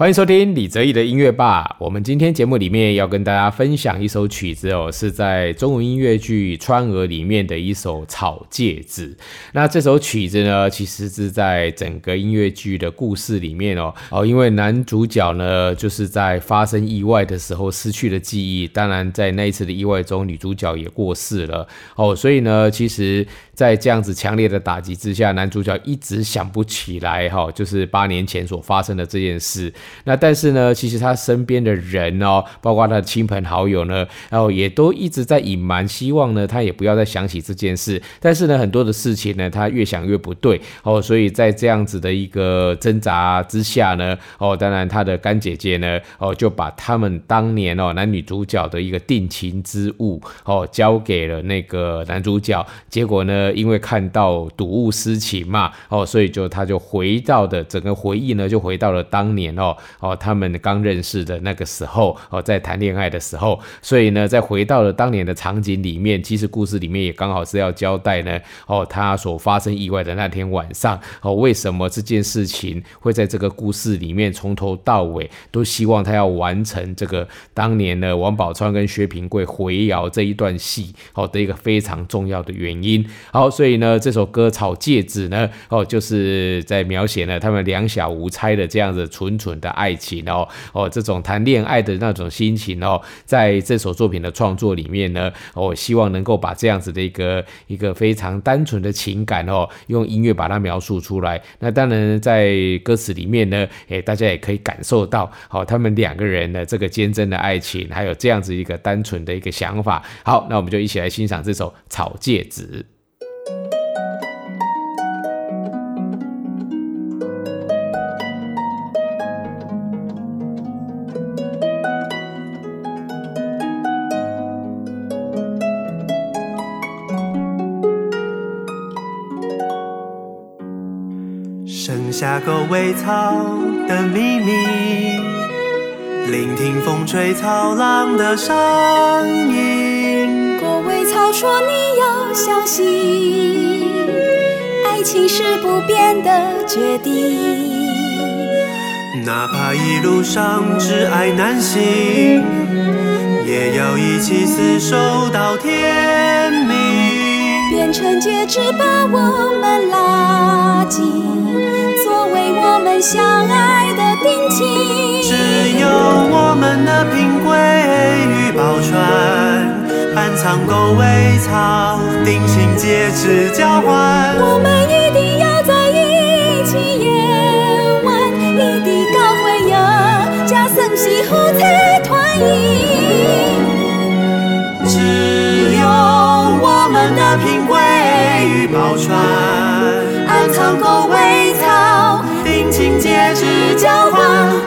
欢迎收听李泽义的音乐吧。我们今天节目里面要跟大家分享一首曲子哦，是在中文音乐剧《川娥》里面的一首《草芥子》。那这首曲子呢，其实是在整个音乐剧的故事里面哦哦，因为男主角呢就是在发生意外的时候失去了记忆，当然在那一次的意外中，女主角也过世了哦，所以呢，其实。在这样子强烈的打击之下，男主角一直想不起来哈，就是八年前所发生的这件事。那但是呢，其实他身边的人哦，包括他的亲朋好友呢，然后也都一直在隐瞒，希望呢他也不要再想起这件事。但是呢，很多的事情呢，他越想越不对哦，所以在这样子的一个挣扎之下呢，哦，当然他的干姐姐呢，哦，就把他们当年哦男女主角的一个定情之物哦交给了那个男主角，结果呢。因为看到睹物思情嘛，哦，所以就他就回到的整个回忆呢，就回到了当年哦哦，他们刚认识的那个时候哦，在谈恋爱的时候，所以呢，在回到了当年的场景里面，其实故事里面也刚好是要交代呢，哦，他所发生意外的那天晚上，哦，为什么这件事情会在这个故事里面从头到尾都希望他要完成这个当年呢，王宝钏跟薛平贵回窑这一段戏，哦的一个非常重要的原因。好，所以呢，这首歌《草戒指》呢，哦，就是在描写呢他们两小无猜的这样子纯纯的爱情哦，哦，这种谈恋爱的那种心情哦，在这首作品的创作里面呢，我希望能够把这样子的一个一个非常单纯的情感哦，用音乐把它描述出来。那当然在歌词里面呢，诶，大家也可以感受到，好，他们两个人的这个坚贞的爱情，还有这样子一个单纯的一个想法。好，那我们就一起来欣赏这首《草芥子》。剩下狗尾草的秘密，聆听风吹草浪的声音。狗尾草说：“你要相信，爱情是不变的决定。哪怕一路上挚爱难行，也要一起厮守到天明。变成戒指把我们拉紧。”作为我们相爱的定情，只有我们的平贵与宝船，半藏狗尾草，定情戒指交换。我们一定要在与宝钏，暗藏狗尾草。定情戒指交换，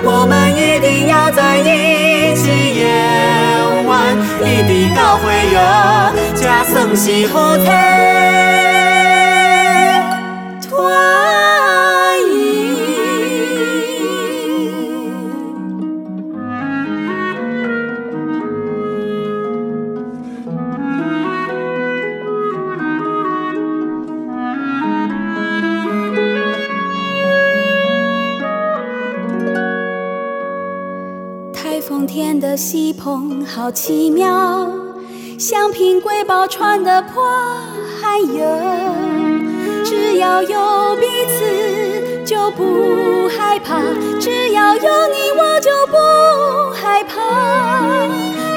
我们一定要在一起。夜晚，一滴高回忆，加算是好听。西鹏好奇妙，像品瑰宝穿的破还有。只要有彼此，就不害怕；只要有你，我就不害怕；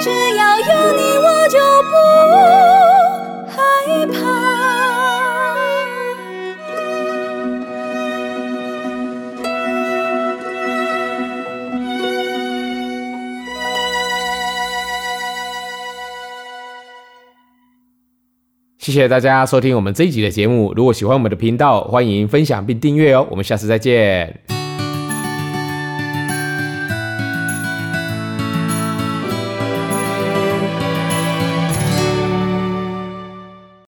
只要有你，谢谢大家收听我们这一集的节目。如果喜欢我们的频道，欢迎分享并订阅哦。我们下次再见。